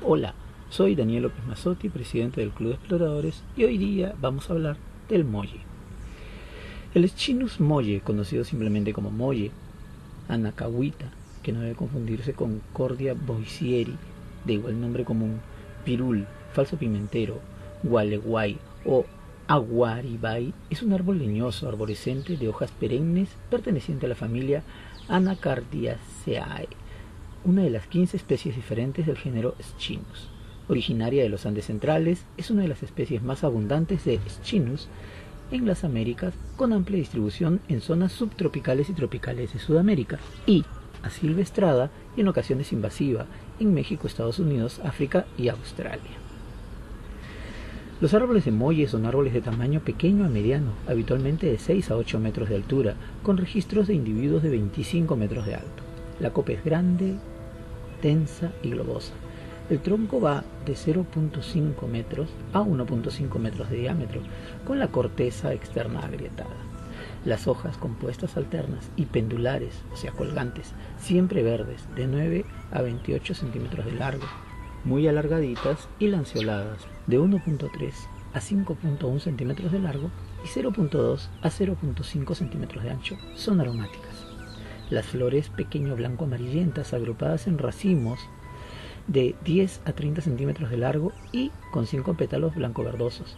Hola, soy Daniel López Mazzotti, presidente del Club de Exploradores, y hoy día vamos a hablar del molle. El Schinus molle, conocido simplemente como molle, anacahuita, que no debe confundirse con Cordia boisieri, de igual nombre común, pirul, falso pimentero, gualeguay o aguaribay, es un árbol leñoso arborescente de hojas perennes perteneciente a la familia Anacardiaceae, una de las 15 especies diferentes del género Schinus. Originaria de los Andes centrales, es una de las especies más abundantes de Schinus en las Américas, con amplia distribución en zonas subtropicales y tropicales de Sudamérica, y asilvestrada y en ocasiones invasiva en México, Estados Unidos, África y Australia. Los árboles de molle son árboles de tamaño pequeño a mediano, habitualmente de 6 a 8 metros de altura, con registros de individuos de 25 metros de alto. La copa es grande, densa y globosa. El tronco va de 0.5 metros a 1.5 metros de diámetro, con la corteza externa agrietada. Las hojas compuestas alternas y pendulares, o sea, colgantes, siempre verdes, de 9 a 28 centímetros de largo, muy alargaditas y lanceoladas, de 1.3 a 5.1 centímetros de largo y 0.2 a 0.5 centímetros de ancho, son aromáticas. Las flores pequeño blanco amarillentas agrupadas en racimos de 10 a 30 centímetros de largo y con 5 pétalos blanco verdosos.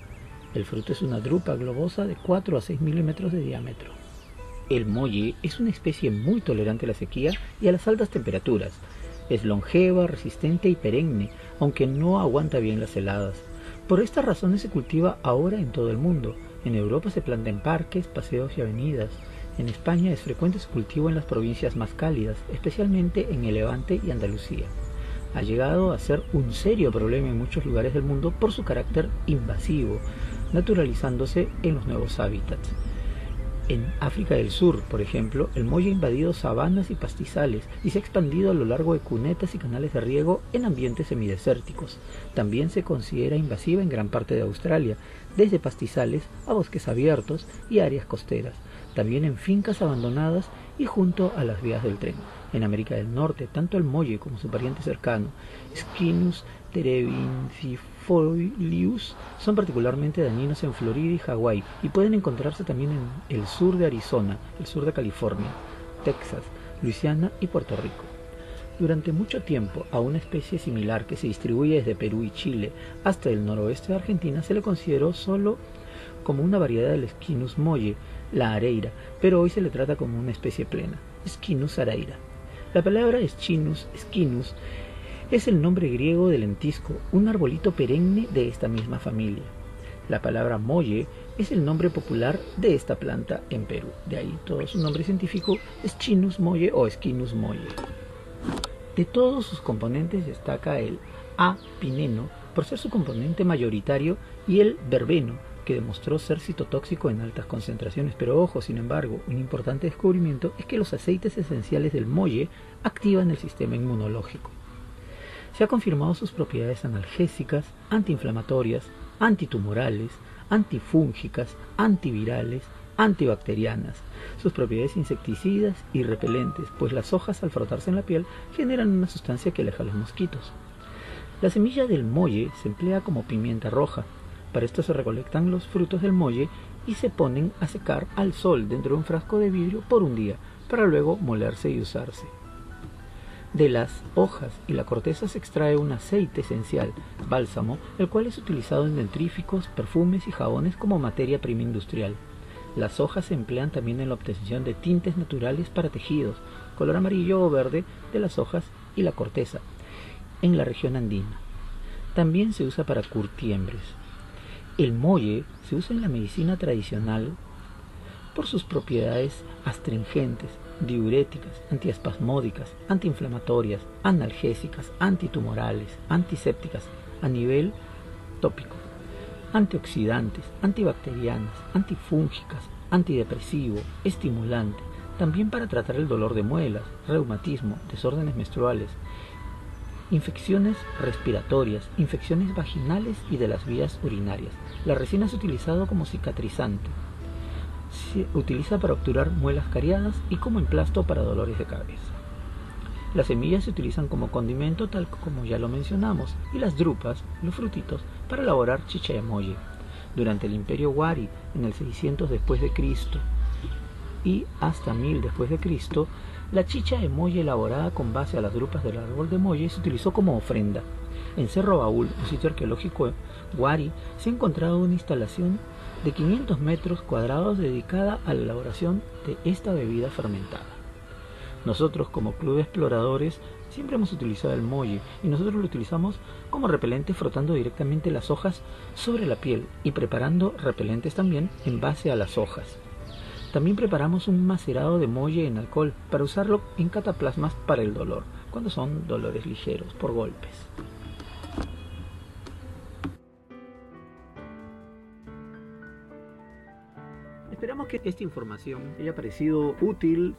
El fruto es una drupa globosa de 4 a 6 milímetros de diámetro. El molle es una especie muy tolerante a la sequía y a las altas temperaturas. Es longeva, resistente y perenne, aunque no aguanta bien las heladas. Por estas razones se cultiva ahora en todo el mundo. En Europa se planta en parques, paseos y avenidas. En España es frecuente su cultivo en las provincias más cálidas, especialmente en el Levante y Andalucía. Ha llegado a ser un serio problema en muchos lugares del mundo por su carácter invasivo, naturalizándose en los nuevos hábitats. En África del Sur, por ejemplo, el molle ha invadido sabanas y pastizales y se ha expandido a lo largo de cunetas y canales de riego en ambientes semidesérticos. También se considera invasiva en gran parte de Australia, desde pastizales a bosques abiertos y áreas costeras, también en fincas abandonadas y junto a las vías del tren. En América del Norte, tanto el molle como su pariente cercano, Skinus son particularmente dañinos en Florida y Hawái y pueden encontrarse también en el sur de Arizona, el sur de California, Texas, Luisiana y Puerto Rico. Durante mucho tiempo a una especie similar que se distribuye desde Perú y Chile hasta el noroeste de Argentina se le consideró solo como una variedad del Skinus molle, la areira, pero hoy se le trata como una especie plena, Skinus areira. La palabra Schinus, Skinus, es el nombre griego del lentisco, un arbolito perenne de esta misma familia. La palabra molle es el nombre popular de esta planta en Perú. De ahí todo su nombre científico, Schinus molle o Skinus molle. De todos sus componentes destaca el A. pineno por ser su componente mayoritario y el verbeno que demostró ser citotóxico en altas concentraciones. Pero ojo, sin embargo, un importante descubrimiento es que los aceites esenciales del molle activan el sistema inmunológico. Se ha confirmado sus propiedades analgésicas, antiinflamatorias, antitumorales, antifúngicas, antivirales, antibacterianas, sus propiedades insecticidas y repelentes, pues las hojas al frotarse en la piel generan una sustancia que aleja a los mosquitos. La semilla del molle se emplea como pimienta roja, para esto se recolectan los frutos del molle y se ponen a secar al sol dentro de un frasco de vidrio por un día, para luego molerse y usarse. De las hojas y la corteza se extrae un aceite esencial, bálsamo, el cual es utilizado en dentríficos, perfumes y jabones como materia prima industrial. Las hojas se emplean también en la obtención de tintes naturales para tejidos, color amarillo o verde de las hojas y la corteza, en la región andina. También se usa para curtiembres. El molle se usa en la medicina tradicional por sus propiedades astringentes, diuréticas, antiespasmódicas, antiinflamatorias, analgésicas, antitumorales, antisépticas a nivel tópico, antioxidantes, antibacterianas, antifúngicas, antidepresivo, estimulante, también para tratar el dolor de muelas, reumatismo, desórdenes menstruales, infecciones respiratorias, infecciones vaginales y de las vías urinarias. La resina es utilizado como cicatrizante. Utiliza para obturar muelas cariadas y como emplasto para dolores de cabeza. Las semillas se utilizan como condimento tal como ya lo mencionamos y las drupas, los frutitos, para elaborar chicha molle. Durante el imperio Wari, en el 600 después de Cristo y hasta 1000 después de Cristo, la chicha de molle elaborada con base a las drupas del árbol de molle se utilizó como ofrenda. En Cerro Baúl, un sitio arqueológico Wari, se ha encontrado una instalación de 500 metros cuadrados dedicada a la elaboración de esta bebida fermentada. Nosotros como club de exploradores siempre hemos utilizado el molle y nosotros lo utilizamos como repelente frotando directamente las hojas sobre la piel y preparando repelentes también en base a las hojas. También preparamos un macerado de molle en alcohol para usarlo en cataplasmas para el dolor, cuando son dolores ligeros por golpes. Esperamos que esta información haya parecido útil.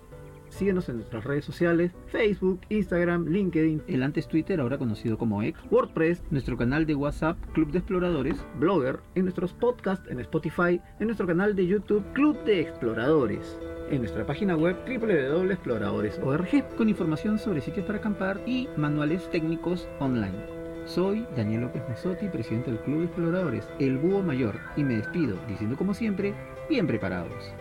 Síguenos en nuestras redes sociales, Facebook, Instagram, LinkedIn, el antes Twitter, ahora conocido como X, WordPress, nuestro canal de WhatsApp, Club de Exploradores, Blogger, en nuestros podcasts en Spotify, en nuestro canal de YouTube, Club de Exploradores, en nuestra página web www.exploradores.org, con información sobre sitios para acampar y manuales técnicos online. Soy Daniel López Mesotti, presidente del Club de Exploradores, el Búho Mayor, y me despido diciendo como siempre, bien preparados.